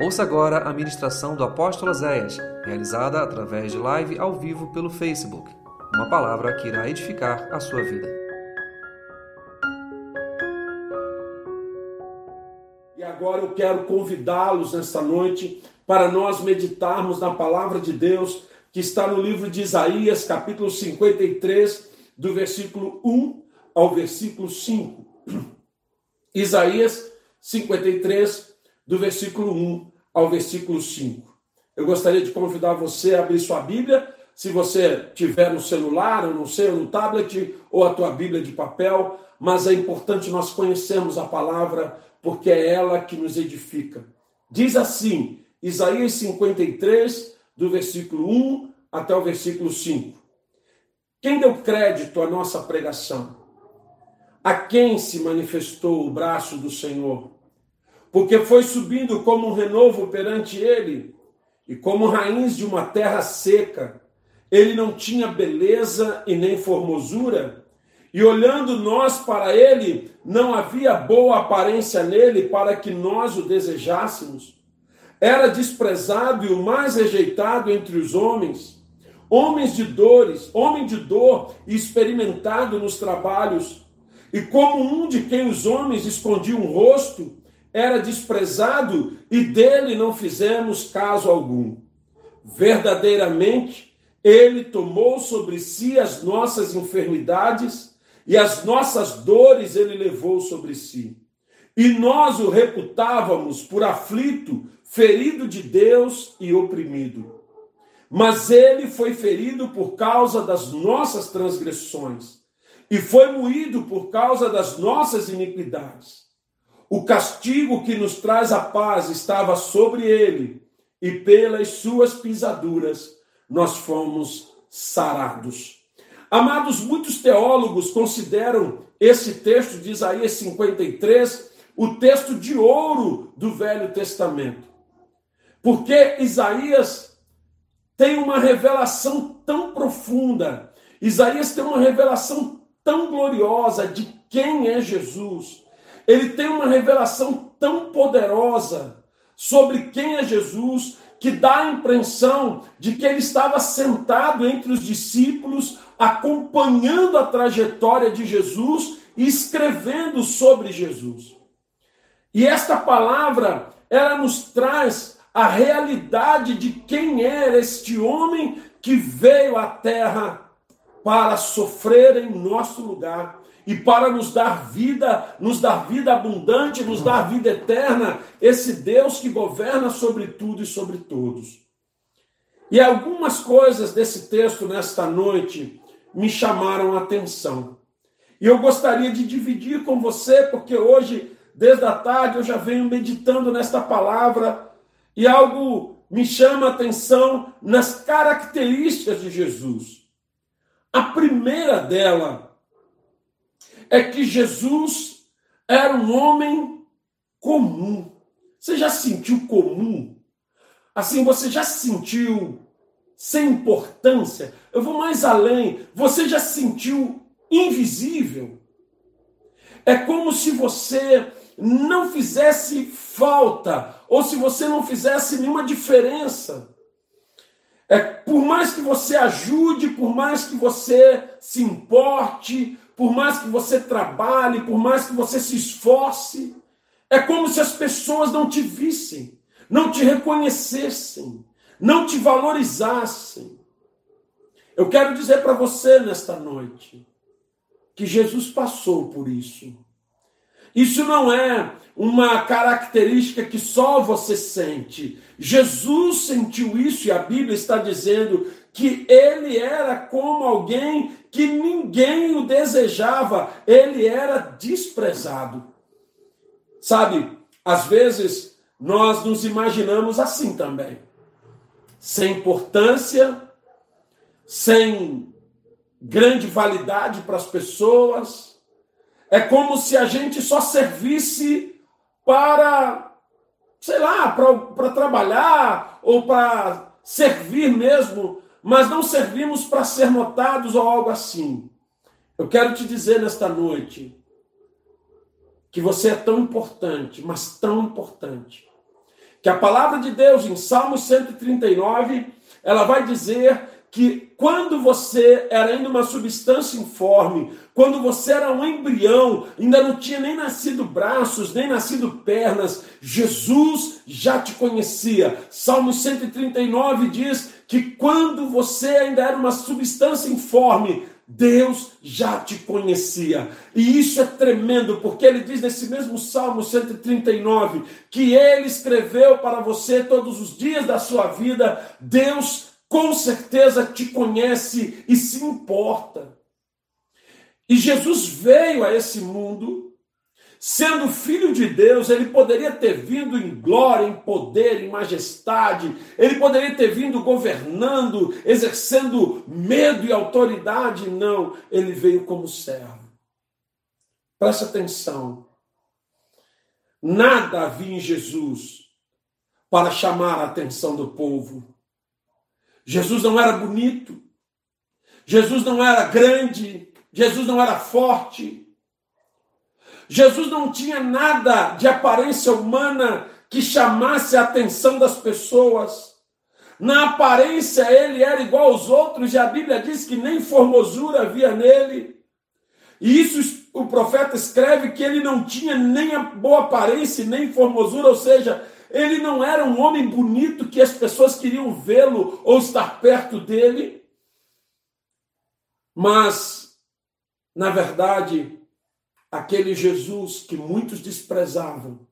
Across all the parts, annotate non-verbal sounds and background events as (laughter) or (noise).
Ouça agora a ministração do apóstolo Zéias, realizada através de live ao vivo pelo Facebook. Uma palavra que irá edificar a sua vida. E agora eu quero convidá-los nesta noite para nós meditarmos na palavra de Deus que está no livro de Isaías, capítulo 53, do versículo 1 ao versículo 5. (clears throat) Isaías 53, do versículo 1 ao versículo 5. Eu gostaria de convidar você a abrir sua Bíblia, se você tiver no celular, eu não sei, ou no tablet, ou a tua Bíblia de papel, mas é importante nós conhecermos a palavra, porque é ela que nos edifica. Diz assim, Isaías 53, do versículo 1 até o versículo 5. Quem deu crédito à nossa pregação? A quem se manifestou o braço do Senhor? Porque foi subindo como um renovo perante ele, e como raiz de uma terra seca. Ele não tinha beleza e nem formosura, e olhando nós para ele, não havia boa aparência nele para que nós o desejássemos. Era desprezado e o mais rejeitado entre os homens, homens de dores, homem de dor e experimentado nos trabalhos, e como um de quem os homens escondiam o rosto, era desprezado e dele não fizemos caso algum. Verdadeiramente, ele tomou sobre si as nossas enfermidades e as nossas dores ele levou sobre si. E nós o reputávamos por aflito, ferido de Deus e oprimido. Mas ele foi ferido por causa das nossas transgressões e foi moído por causa das nossas iniquidades. O castigo que nos traz a paz estava sobre ele, e pelas suas pisaduras nós fomos sarados. Amados, muitos teólogos consideram esse texto de Isaías 53 o texto de ouro do Velho Testamento. Porque Isaías tem uma revelação tão profunda, Isaías tem uma revelação tão gloriosa de quem é Jesus ele tem uma revelação tão poderosa sobre quem é Jesus que dá a impressão de que ele estava sentado entre os discípulos, acompanhando a trajetória de Jesus e escrevendo sobre Jesus. E esta palavra, ela nos traz a realidade de quem era este homem que veio à terra para sofrer em nosso lugar e para nos dar vida, nos dar vida abundante, nos dar vida eterna, esse Deus que governa sobre tudo e sobre todos. E algumas coisas desse texto nesta noite me chamaram a atenção. E eu gostaria de dividir com você, porque hoje, desde a tarde, eu já venho meditando nesta palavra e algo me chama a atenção nas características de Jesus. A primeira dela é que Jesus era um homem comum. Você já sentiu comum? Assim, você já sentiu sem importância? Eu vou mais além. Você já sentiu invisível? É como se você não fizesse falta, ou se você não fizesse nenhuma diferença. É por mais que você ajude, por mais que você se importe, por mais que você trabalhe, por mais que você se esforce, é como se as pessoas não te vissem, não te reconhecessem, não te valorizassem. Eu quero dizer para você nesta noite que Jesus passou por isso. Isso não é uma característica que só você sente. Jesus sentiu isso e a Bíblia está dizendo que ele era como alguém que ninguém o desejava, ele era desprezado. Sabe, às vezes nós nos imaginamos assim também, sem importância, sem grande validade para as pessoas. É como se a gente só servisse para, sei lá, para trabalhar ou para servir mesmo mas não servimos para ser notados ou algo assim. Eu quero te dizer nesta noite que você é tão importante, mas tão importante, que a palavra de Deus em Salmo 139, ela vai dizer que quando você era ainda uma substância informe, quando você era um embrião, ainda não tinha nem nascido braços, nem nascido pernas, Jesus já te conhecia. Salmo 139 diz que quando você ainda era uma substância informe, Deus já te conhecia. E isso é tremendo, porque ele diz nesse mesmo Salmo 139 que ele escreveu para você todos os dias da sua vida. Deus com certeza te conhece e se importa. E Jesus veio a esse mundo Sendo filho de Deus, ele poderia ter vindo em glória, em poder, em majestade, ele poderia ter vindo governando, exercendo medo e autoridade. Não, ele veio como servo. Presta atenção. Nada havia em Jesus para chamar a atenção do povo. Jesus não era bonito, Jesus não era grande, Jesus não era forte. Jesus não tinha nada de aparência humana que chamasse a atenção das pessoas. Na aparência ele era igual aos outros, e a Bíblia diz que nem formosura havia nele. E isso o profeta escreve que ele não tinha nem a boa aparência, nem formosura, ou seja, ele não era um homem bonito que as pessoas queriam vê-lo ou estar perto dele. Mas, na verdade, aquele Jesus que muitos desprezavam,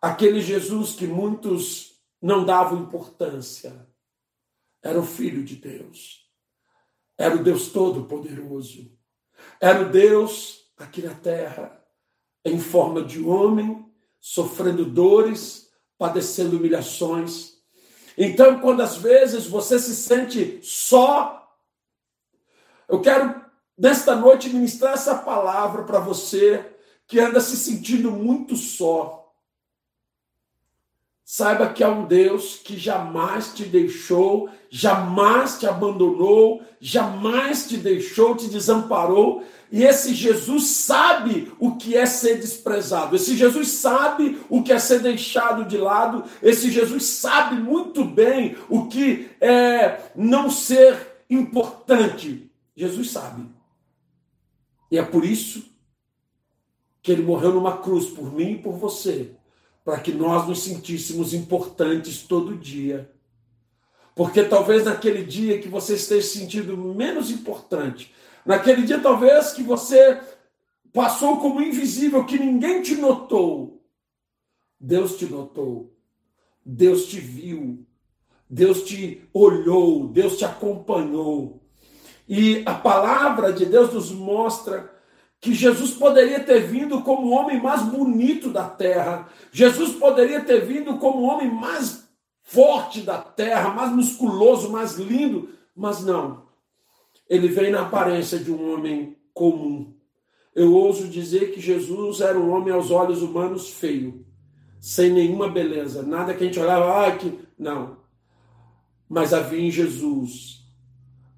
aquele Jesus que muitos não davam importância, era o Filho de Deus, era o Deus Todo-Poderoso, era o Deus aqui na terra, em forma de homem, sofrendo dores, padecendo humilhações. Então, quando às vezes você se sente só, eu quero nesta noite ministrar essa palavra para você que anda se sentindo muito só. Saiba que há um Deus que jamais te deixou, jamais te abandonou, jamais te deixou, te desamparou. E esse Jesus sabe o que é ser desprezado. Esse Jesus sabe o que é ser deixado de lado. Esse Jesus sabe muito bem o que é não ser importante. Jesus sabe. E é por isso que ele morreu numa cruz por mim e por você, para que nós nos sentíssemos importantes todo dia. Porque talvez naquele dia que você esteja se sentindo menos importante, naquele dia talvez que você passou como invisível, que ninguém te notou, Deus te notou, Deus te viu, Deus te olhou, Deus te acompanhou. E a palavra de Deus nos mostra que Jesus poderia ter vindo como o homem mais bonito da terra. Jesus poderia ter vindo como o homem mais forte da terra, mais musculoso, mais lindo, mas não. Ele veio na aparência de um homem comum. Eu ouso dizer que Jesus era um homem aos olhos humanos feio, sem nenhuma beleza, nada que a gente olhava, ah, que não. Mas havia em Jesus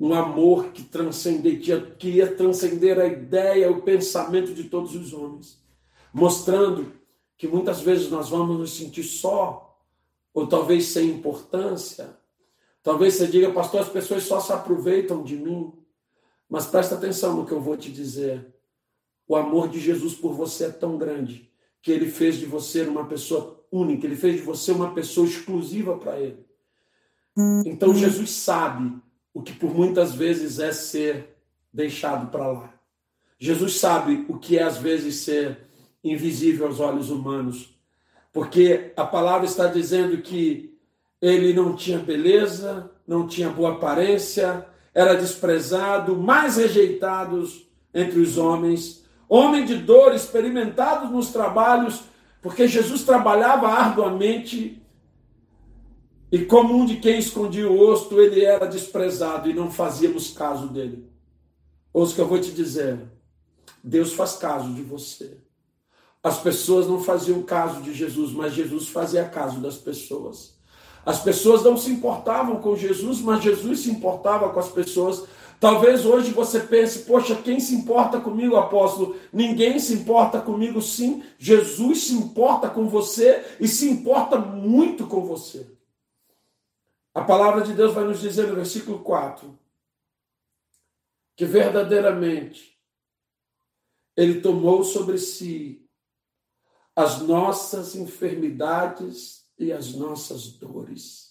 um amor que transcendia, queria transcender a ideia, o pensamento de todos os homens, mostrando que muitas vezes nós vamos nos sentir só, ou talvez sem importância. Talvez você diga, pastor, as pessoas só se aproveitam de mim. Mas presta atenção no que eu vou te dizer. O amor de Jesus por você é tão grande que ele fez de você uma pessoa única, ele fez de você uma pessoa exclusiva para ele. Então Jesus sabe o que por muitas vezes é ser deixado para lá. Jesus sabe o que é às vezes ser invisível aos olhos humanos, porque a palavra está dizendo que ele não tinha beleza, não tinha boa aparência, era desprezado, mais rejeitados entre os homens, homem de dor, experimentado nos trabalhos, porque Jesus trabalhava arduamente e como um de quem escondia o rosto, ele era desprezado e não fazíamos caso dele. Ouça que eu vou te dizer. Deus faz caso de você. As pessoas não faziam caso de Jesus, mas Jesus fazia caso das pessoas. As pessoas não se importavam com Jesus, mas Jesus se importava com as pessoas. Talvez hoje você pense, poxa, quem se importa comigo, apóstolo? Ninguém se importa comigo, sim. Jesus se importa com você e se importa muito com você. A palavra de Deus vai nos dizer no versículo 4 que verdadeiramente Ele tomou sobre si as nossas enfermidades e as nossas dores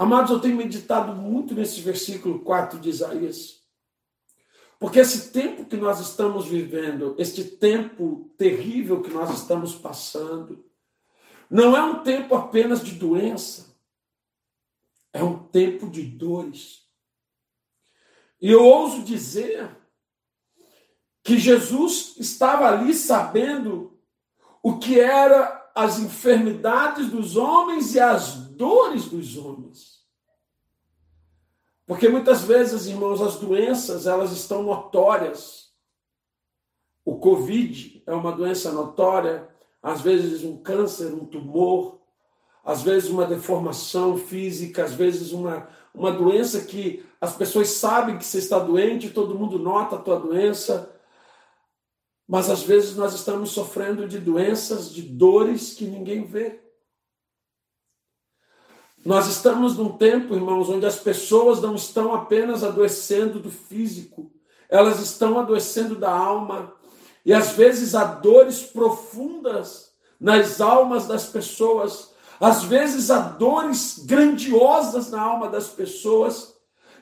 Amados, eu tenho meditado muito nesse versículo 4 de Isaías. Porque esse tempo que nós estamos vivendo, este tempo terrível que nós estamos passando, não é um tempo apenas de doença, é um tempo de dores. E eu ouso dizer que Jesus estava ali sabendo o que era as enfermidades dos homens e as dores dos homens. Porque muitas vezes, irmãos, as doenças, elas estão notórias. O Covid é uma doença notória, às vezes um câncer, um tumor, às vezes uma deformação física, às vezes uma, uma doença que as pessoas sabem que você está doente, todo mundo nota a tua doença, mas às vezes nós estamos sofrendo de doenças, de dores que ninguém vê. Nós estamos num tempo, irmãos, onde as pessoas não estão apenas adoecendo do físico, elas estão adoecendo da alma. E às vezes há dores profundas nas almas das pessoas, às vezes há dores grandiosas na alma das pessoas.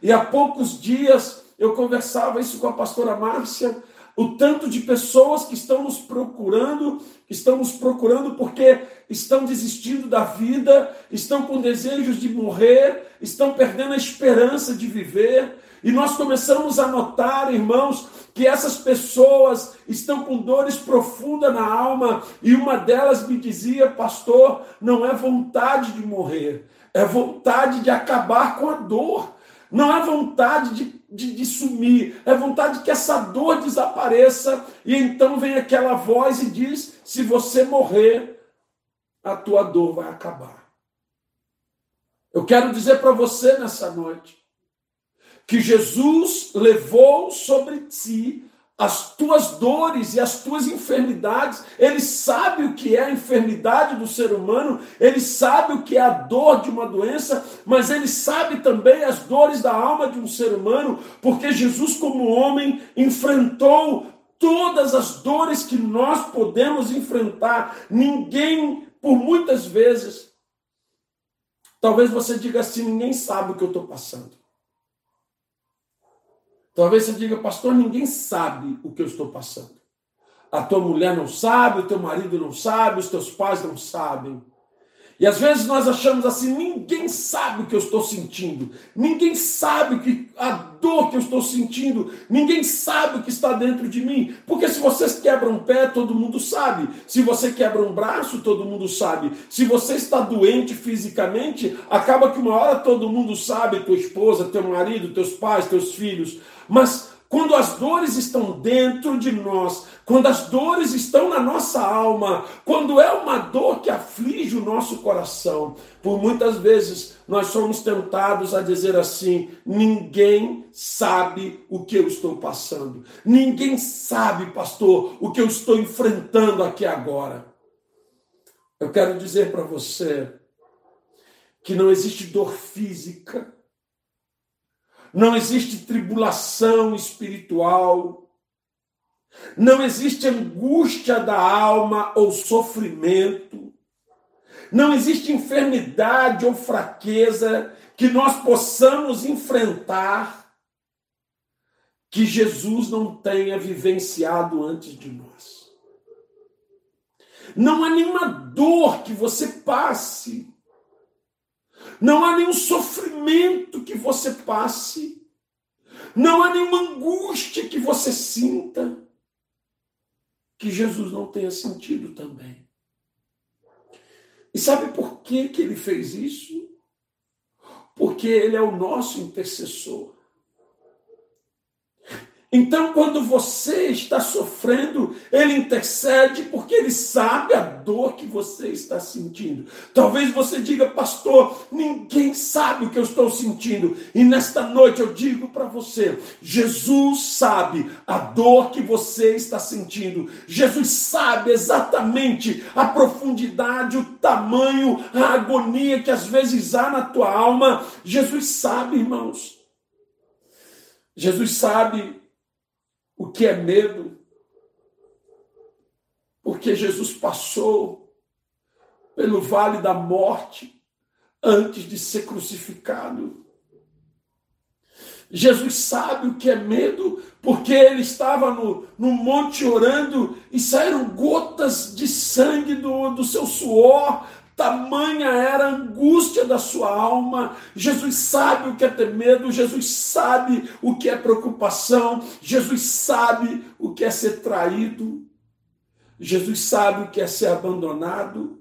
E há poucos dias eu conversava isso com a pastora Márcia, o tanto de pessoas que estão nos procurando, estão nos procurando porque estão desistindo da vida, estão com desejos de morrer, estão perdendo a esperança de viver. E nós começamos a notar, irmãos, que essas pessoas estão com dores profundas na alma, e uma delas me dizia, pastor, não é vontade de morrer, é vontade de acabar com a dor. Não é vontade de, de, de, sumir, é vontade que essa dor desapareça. E então vem aquela voz e diz: se você morrer, a tua dor vai acabar. Eu quero dizer para você nessa noite que Jesus levou sobre si as tuas dores e as tuas enfermidades. Ele sabe o que é a enfermidade do ser humano, ele sabe o que é a dor de uma doença, mas ele sabe também as dores da alma de um ser humano, porque Jesus, como homem, enfrentou todas as dores que nós podemos enfrentar. Ninguém, por muitas vezes, talvez você diga assim: ninguém sabe o que eu estou passando. Talvez você diga, pastor, ninguém sabe o que eu estou passando. A tua mulher não sabe, o teu marido não sabe, os teus pais não sabem. E às vezes nós achamos assim: ninguém sabe o que eu estou sentindo, ninguém sabe que a dor que eu estou sentindo, ninguém sabe o que está dentro de mim. Porque se você quebra um pé, todo mundo sabe. Se você quebra um braço, todo mundo sabe. Se você está doente fisicamente, acaba que uma hora todo mundo sabe: tua esposa, teu marido, teus pais, teus filhos. Mas quando as dores estão dentro de nós, quando as dores estão na nossa alma, quando é uma dor que aflige o nosso coração, por muitas vezes nós somos tentados a dizer assim: ninguém sabe o que eu estou passando, ninguém sabe, pastor, o que eu estou enfrentando aqui agora. Eu quero dizer para você que não existe dor física não existe tribulação espiritual, não existe angústia da alma ou sofrimento, não existe enfermidade ou fraqueza que nós possamos enfrentar que Jesus não tenha vivenciado antes de nós. Não há nenhuma dor que você passe não há nenhum sofrimento que você passe. Não há nenhuma angústia que você sinta que Jesus não tenha sentido também. E sabe por que, que ele fez isso? Porque ele é o nosso intercessor. Então, quando você está sofrendo, ele intercede porque ele sabe a dor que você está sentindo. Talvez você diga, pastor, ninguém sabe o que eu estou sentindo. E nesta noite eu digo para você: Jesus sabe a dor que você está sentindo. Jesus sabe exatamente a profundidade, o tamanho, a agonia que às vezes há na tua alma. Jesus sabe, irmãos. Jesus sabe o que é medo porque Jesus passou pelo vale da morte antes de ser crucificado. Jesus sabe o que é medo, porque ele estava no, no monte orando e saíram gotas de sangue do, do seu suor, tamanha era a angústia da sua alma. Jesus sabe o que é ter medo, Jesus sabe o que é preocupação, Jesus sabe o que é ser traído. Jesus sabe o que é ser abandonado,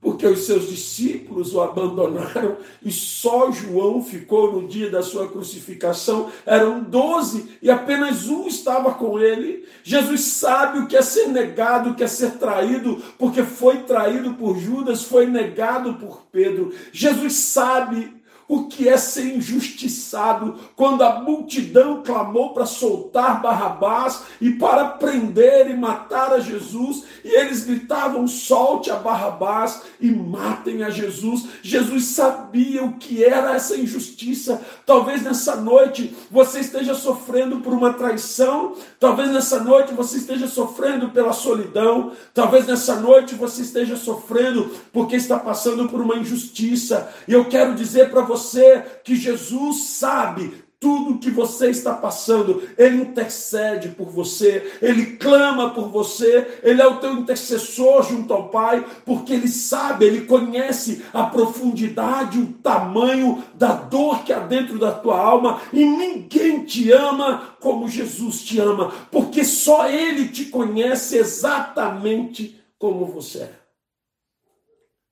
porque os seus discípulos o abandonaram (laughs) e só João ficou no dia da sua crucificação. Eram doze e apenas um estava com ele. Jesus sabe o que é ser negado, o que é ser traído, porque foi traído por Judas, foi negado por Pedro. Jesus sabe o que é ser injustiçado quando a multidão clamou para soltar Barrabás e para prender e matar a Jesus, e eles gritavam: solte a Barrabás e matem a Jesus. Jesus sabia o que era essa injustiça. Talvez nessa noite você esteja sofrendo por uma traição, talvez nessa noite você esteja sofrendo pela solidão, talvez nessa noite você esteja sofrendo porque está passando por uma injustiça. E eu quero dizer para você você que Jesus sabe tudo que você está passando, Ele intercede por você, Ele clama por você, Ele é o teu intercessor junto ao Pai, porque Ele sabe, Ele conhece a profundidade, o tamanho da dor que há dentro da tua alma, e ninguém te ama como Jesus te ama, porque só Ele te conhece exatamente como você é.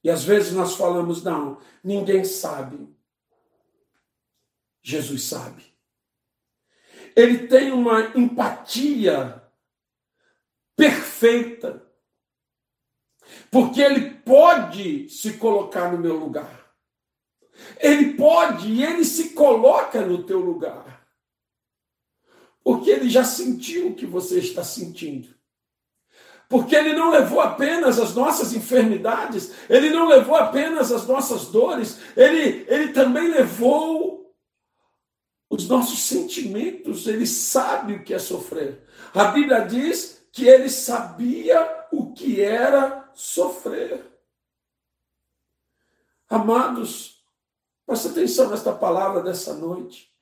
E às vezes nós falamos, não, ninguém sabe. Jesus sabe. Ele tem uma empatia perfeita, porque ele pode se colocar no meu lugar. Ele pode e ele se coloca no teu lugar. Porque ele já sentiu o que você está sentindo. Porque ele não levou apenas as nossas enfermidades, ele não levou apenas as nossas dores, ele, ele também levou os nossos sentimentos, ele sabe o que é sofrer. A Bíblia diz que ele sabia o que era sofrer. Amados, presta atenção nesta palavra dessa noite.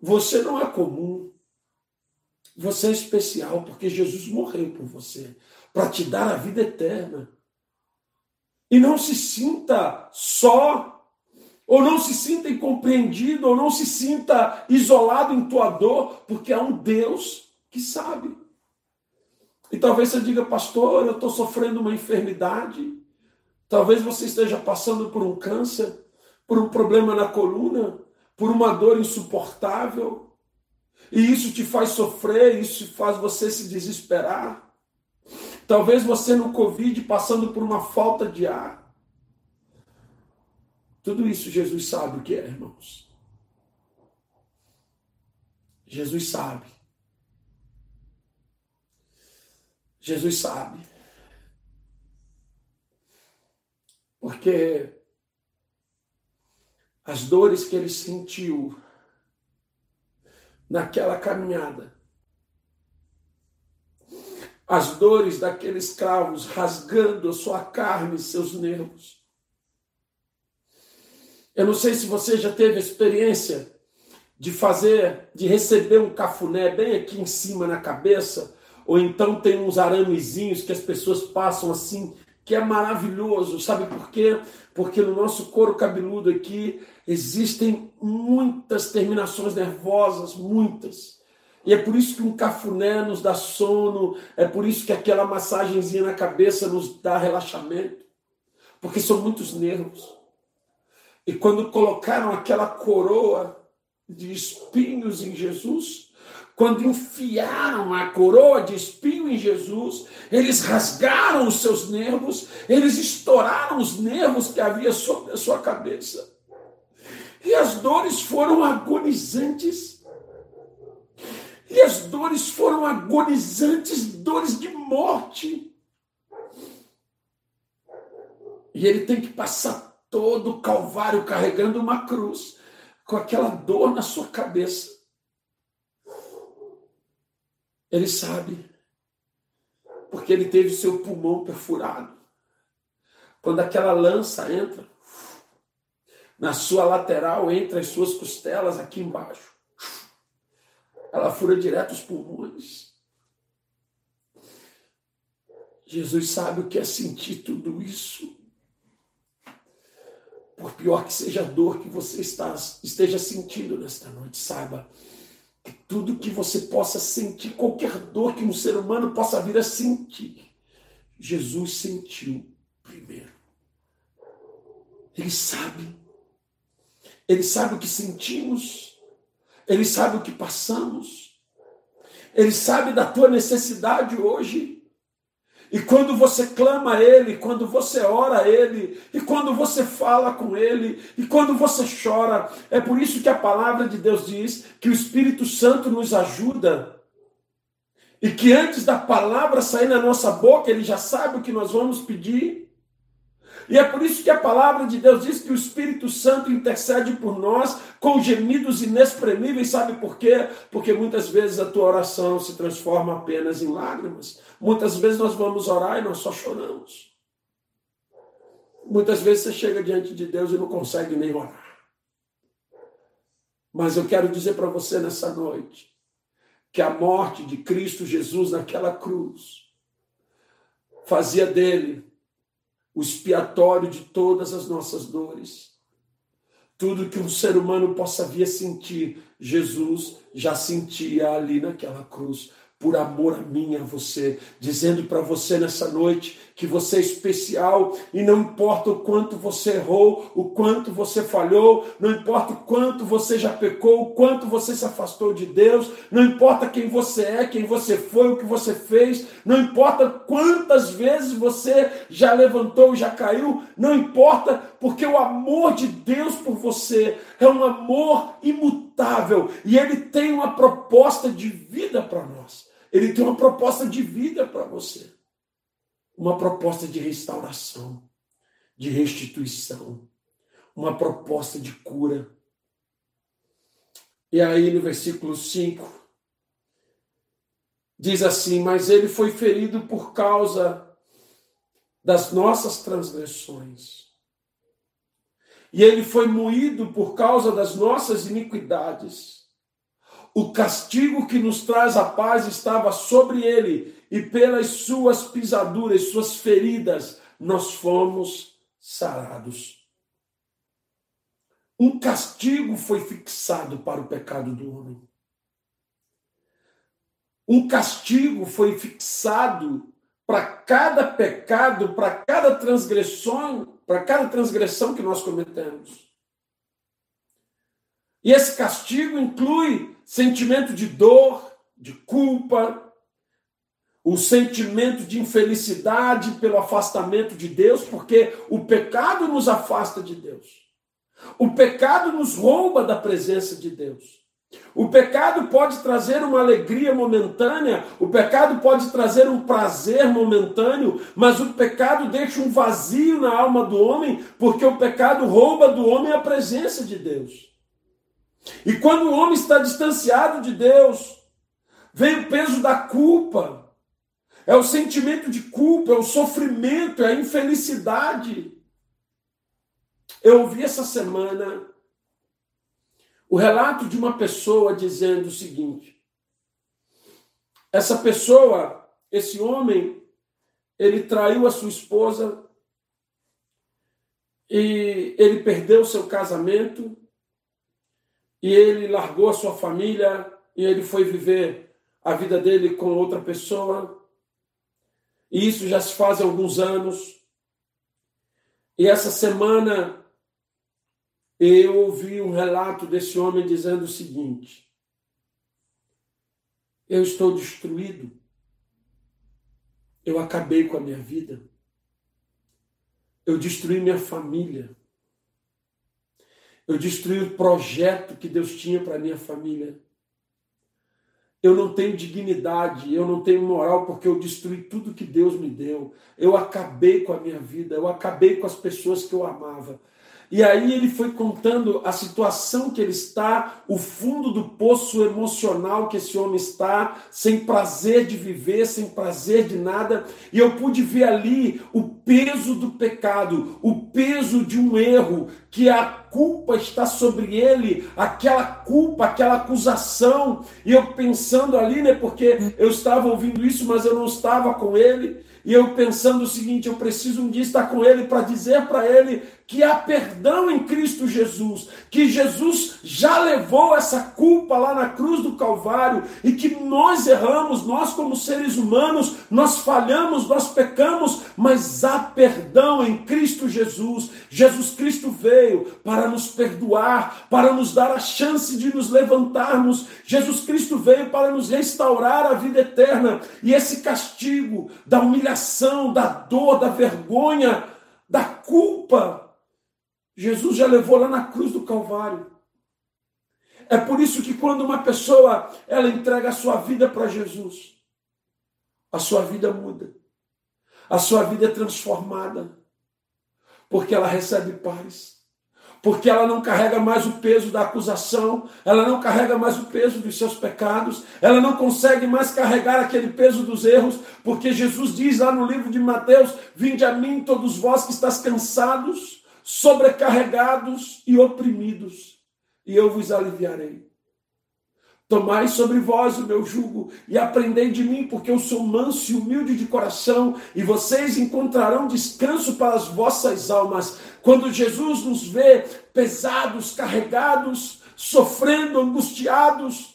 Você não é comum. Você é especial porque Jesus morreu por você para te dar a vida eterna. E não se sinta só ou não se sinta incompreendido, ou não se sinta isolado em tua dor, porque há um Deus que sabe. E talvez você diga, pastor, eu estou sofrendo uma enfermidade, talvez você esteja passando por um câncer, por um problema na coluna, por uma dor insuportável, e isso te faz sofrer, isso faz você se desesperar. Talvez você no Covid passando por uma falta de ar. Tudo isso Jesus sabe o que é, irmãos. Jesus sabe. Jesus sabe. Porque as dores que ele sentiu naquela caminhada, as dores daqueles cravos rasgando sua carne e seus nervos, eu não sei se você já teve experiência de fazer, de receber um cafuné bem aqui em cima na cabeça, ou então tem uns aramezinhos que as pessoas passam assim, que é maravilhoso. Sabe por quê? Porque no nosso couro cabeludo aqui existem muitas terminações nervosas, muitas. E é por isso que um cafuné nos dá sono, é por isso que aquela massagenzinha na cabeça nos dá relaxamento, porque são muitos nervos. E quando colocaram aquela coroa de espinhos em Jesus, quando enfiaram a coroa de espinho em Jesus, eles rasgaram os seus nervos, eles estouraram os nervos que havia sobre a sua cabeça. E as dores foram agonizantes. E as dores foram agonizantes, dores de morte. E ele tem que passar todo o Calvário carregando uma cruz, com aquela dor na sua cabeça. Ele sabe, porque ele teve seu pulmão perfurado. Quando aquela lança entra na sua lateral, entre as suas costelas, aqui embaixo, ela fura direto os pulmões. Jesus sabe o que é sentir tudo isso. Por pior que seja a dor que você está, esteja sentindo nesta noite, saiba que tudo que você possa sentir, qualquer dor que um ser humano possa vir a sentir, Jesus sentiu primeiro. Ele sabe. Ele sabe o que sentimos. Ele sabe o que passamos. Ele sabe da tua necessidade hoje. E quando você clama a Ele, quando você ora a Ele, e quando você fala com Ele, e quando você chora, é por isso que a palavra de Deus diz que o Espírito Santo nos ajuda. E que antes da palavra sair na nossa boca, Ele já sabe o que nós vamos pedir. E é por isso que a palavra de Deus diz que o Espírito Santo intercede por nós com gemidos inexprimíveis. Sabe por quê? Porque muitas vezes a tua oração se transforma apenas em lágrimas. Muitas vezes nós vamos orar e nós só choramos. Muitas vezes você chega diante de Deus e não consegue nem orar. Mas eu quero dizer para você nessa noite que a morte de Cristo Jesus naquela cruz fazia dele o expiatório de todas as nossas dores. Tudo que um ser humano possa vir a sentir, Jesus já sentia ali naquela cruz por amor a mim e a você, dizendo para você nessa noite que você é especial e não importa o quanto você errou, o quanto você falhou, não importa o quanto você já pecou, o quanto você se afastou de Deus, não importa quem você é, quem você foi, o que você fez, não importa quantas vezes você já levantou, já caiu, não importa, porque o amor de Deus por você é um amor imutável e ele tem uma proposta de vida para nós. Ele tem uma proposta de vida para você. Uma proposta de restauração, de restituição, uma proposta de cura. E aí no versículo 5 diz assim: Mas ele foi ferido por causa das nossas transgressões. E ele foi moído por causa das nossas iniquidades. O castigo que nos traz a paz estava sobre ele, e pelas suas pisaduras, suas feridas, nós fomos sarados. Um castigo foi fixado para o pecado do homem. Um castigo foi fixado para cada pecado, para cada transgressão, para cada transgressão que nós cometemos. E esse castigo inclui sentimento de dor, de culpa, o sentimento de infelicidade pelo afastamento de Deus, porque o pecado nos afasta de Deus. O pecado nos rouba da presença de Deus. O pecado pode trazer uma alegria momentânea, o pecado pode trazer um prazer momentâneo, mas o pecado deixa um vazio na alma do homem, porque o pecado rouba do homem a presença de Deus. E quando o homem está distanciado de Deus, vem o peso da culpa, é o sentimento de culpa, é o sofrimento, é a infelicidade. Eu ouvi essa semana o relato de uma pessoa dizendo o seguinte: essa pessoa, esse homem, ele traiu a sua esposa e ele perdeu seu casamento e ele largou a sua família e ele foi viver a vida dele com outra pessoa. E isso já se faz alguns anos. E essa semana eu ouvi um relato desse homem dizendo o seguinte: Eu estou destruído. Eu acabei com a minha vida. Eu destruí minha família. Eu destruí o projeto que Deus tinha para minha família. Eu não tenho dignidade, eu não tenho moral porque eu destruí tudo que Deus me deu. Eu acabei com a minha vida, eu acabei com as pessoas que eu amava. E aí ele foi contando a situação que ele está, o fundo do poço emocional que esse homem está, sem prazer de viver, sem prazer de nada. E eu pude ver ali o peso do pecado, o peso de um erro, que a culpa está sobre ele, aquela culpa, aquela acusação. E eu pensando ali, né, porque eu estava ouvindo isso, mas eu não estava com ele. E eu pensando o seguinte: eu preciso um dia estar com ele para dizer para ele que há perdão em Cristo Jesus, que Jesus já levou essa culpa lá na cruz do Calvário e que nós erramos, nós como seres humanos, nós falhamos, nós pecamos, mas há perdão em Cristo Jesus. Jesus Cristo veio para nos perdoar, para nos dar a chance de nos levantarmos. Jesus Cristo veio para nos restaurar a vida eterna e esse castigo da humilhação, da dor, da vergonha, da culpa Jesus já levou lá na cruz do Calvário. É por isso que quando uma pessoa ela entrega a sua vida para Jesus, a sua vida muda. A sua vida é transformada. Porque ela recebe paz. Porque ela não carrega mais o peso da acusação, ela não carrega mais o peso dos seus pecados, ela não consegue mais carregar aquele peso dos erros, porque Jesus diz lá no livro de Mateus: Vinde a mim, todos vós que estáis cansados sobrecarregados e oprimidos, e eu vos aliviarei. Tomai sobre vós o meu jugo e aprendei de mim, porque eu sou manso e humilde de coração, e vocês encontrarão descanso para as vossas almas. Quando Jesus nos vê pesados, carregados, sofrendo, angustiados,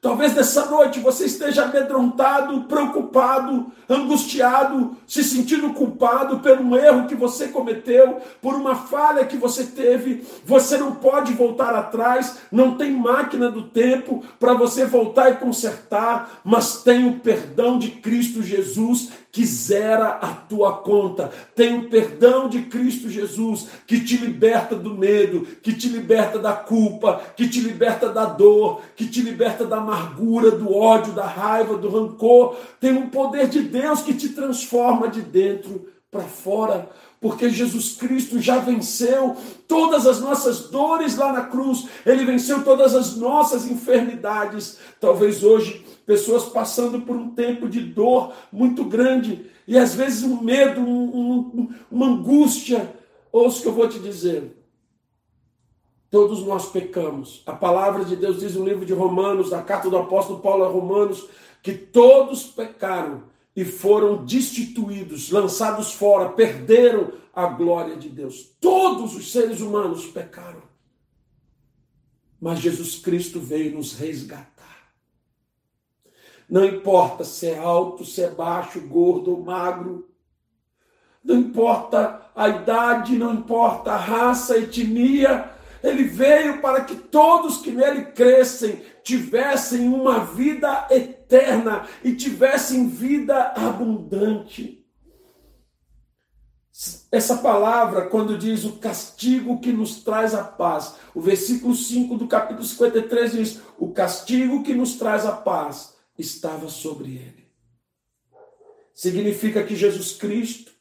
Talvez nessa noite você esteja amedrontado, preocupado, angustiado, se sentindo culpado pelo erro que você cometeu, por uma falha que você teve. Você não pode voltar atrás, não tem máquina do tempo para você voltar e consertar, mas tem o perdão de Cristo Jesus que zera a tua conta. Tem o perdão de Cristo Jesus que te liberta do medo, que te liberta da culpa, que te liberta da dor, que te liberta da amargura, do ódio, da raiva, do rancor. Tem um poder de Deus que te transforma de dentro para fora, porque Jesus Cristo já venceu todas as nossas dores lá na cruz, ele venceu todas as nossas enfermidades. Talvez hoje pessoas passando por um tempo de dor muito grande e às vezes um medo, um, um, uma angústia. Ouça o que eu vou te dizer. Todos nós pecamos. A palavra de Deus diz no livro de Romanos, na carta do apóstolo Paulo a Romanos, que todos pecaram e foram destituídos, lançados fora, perderam a glória de Deus. Todos os seres humanos pecaram. Mas Jesus Cristo veio nos resgatar. Não importa se é alto, se é baixo, gordo ou magro. Não importa a idade, não importa a raça, a etnia. Ele veio para que todos que nele crescem tivessem uma vida eterna e tivessem vida abundante. Essa palavra, quando diz o castigo que nos traz a paz, o versículo 5 do capítulo 53 diz: o castigo que nos traz a paz estava sobre ele. Significa que Jesus Cristo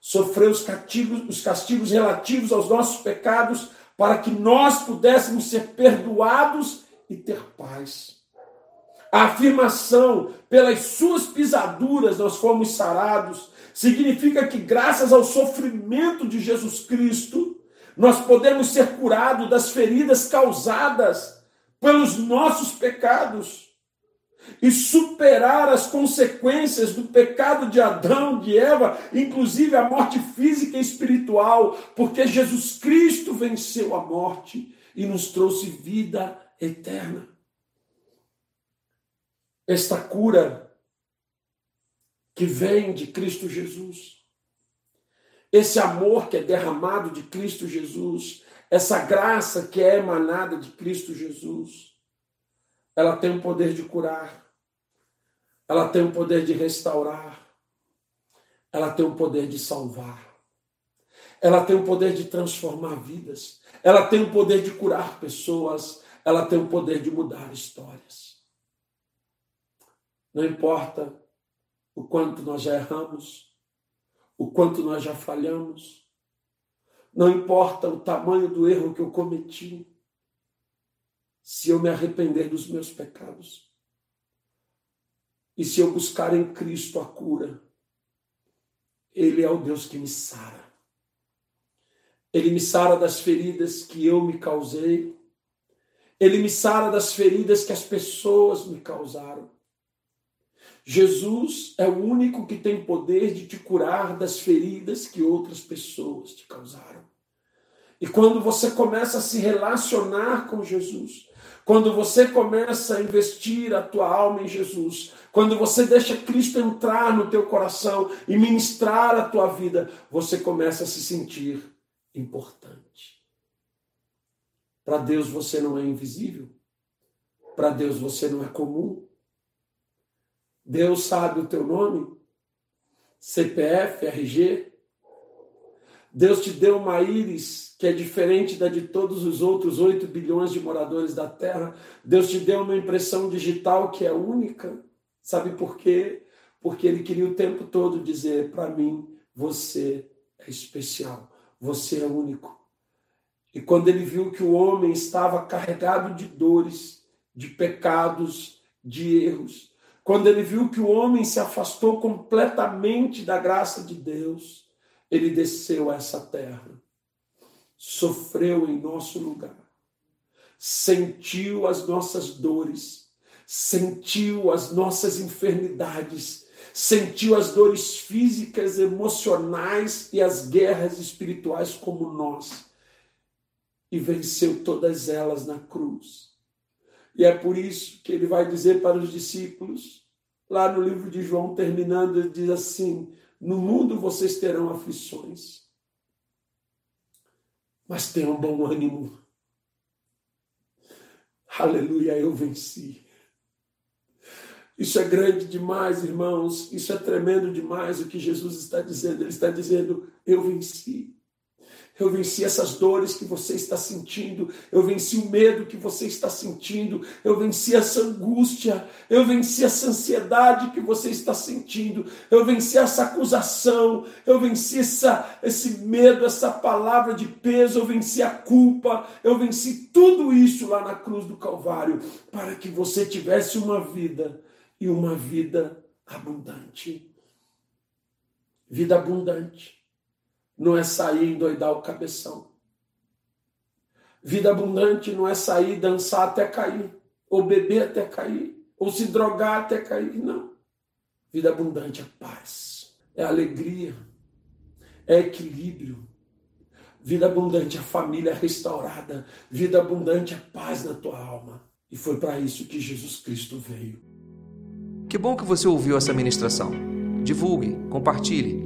sofreu os castigos, os castigos relativos aos nossos pecados para que nós pudéssemos ser perdoados e ter paz. A afirmação, pelas suas pisaduras nós fomos sarados, significa que graças ao sofrimento de Jesus Cristo, nós podemos ser curados das feridas causadas pelos nossos pecados e superar as consequências do pecado de Adão, de Eva, inclusive a morte física e espiritual, porque Jesus Cristo venceu a morte e nos trouxe vida eterna. Esta cura que vem de Cristo Jesus, esse amor que é derramado de Cristo Jesus, essa graça que é emanada de Cristo Jesus, ela tem o poder de curar, ela tem o poder de restaurar, ela tem o poder de salvar, ela tem o poder de transformar vidas, ela tem o poder de curar pessoas, ela tem o poder de mudar histórias. Não importa o quanto nós já erramos, o quanto nós já falhamos, não importa o tamanho do erro que eu cometi, se eu me arrepender dos meus pecados e se eu buscar em Cristo a cura, Ele é o Deus que me sara. Ele me sara das feridas que eu me causei. Ele me sara das feridas que as pessoas me causaram. Jesus é o único que tem poder de te curar das feridas que outras pessoas te causaram. E quando você começa a se relacionar com Jesus, quando você começa a investir a tua alma em Jesus, quando você deixa Cristo entrar no teu coração e ministrar a tua vida, você começa a se sentir importante. Para Deus você não é invisível. Para Deus você não é comum. Deus sabe o teu nome, CPF, RG. Deus te deu uma íris que é diferente da de todos os outros 8 bilhões de moradores da Terra. Deus te deu uma impressão digital que é única. Sabe por quê? Porque Ele queria o tempo todo dizer para mim: você é especial, você é único. E quando ele viu que o homem estava carregado de dores, de pecados, de erros, quando ele viu que o homem se afastou completamente da graça de Deus, ele desceu a essa terra, sofreu em nosso lugar, sentiu as nossas dores, sentiu as nossas enfermidades, sentiu as dores físicas, emocionais e as guerras espirituais como nós, e venceu todas elas na cruz. E é por isso que ele vai dizer para os discípulos, lá no livro de João, terminando, ele diz assim: No mundo vocês terão aflições, mas tenham bom ânimo. Aleluia, eu venci. Isso é grande demais, irmãos. Isso é tremendo demais o que Jesus está dizendo. Ele está dizendo: Eu venci. Eu venci essas dores que você está sentindo. Eu venci o medo que você está sentindo. Eu venci essa angústia. Eu venci essa ansiedade que você está sentindo. Eu venci essa acusação. Eu venci essa, esse medo, essa palavra de peso. Eu venci a culpa. Eu venci tudo isso lá na cruz do Calvário para que você tivesse uma vida e uma vida abundante. Vida abundante não é sair endoidar o cabeção. Vida abundante não é sair dançar até cair, ou beber até cair, ou se drogar até cair. Não. Vida abundante é paz, é alegria, é equilíbrio. Vida abundante é família restaurada. Vida abundante é paz na tua alma. E foi para isso que Jesus Cristo veio. Que bom que você ouviu essa ministração. Divulgue, compartilhe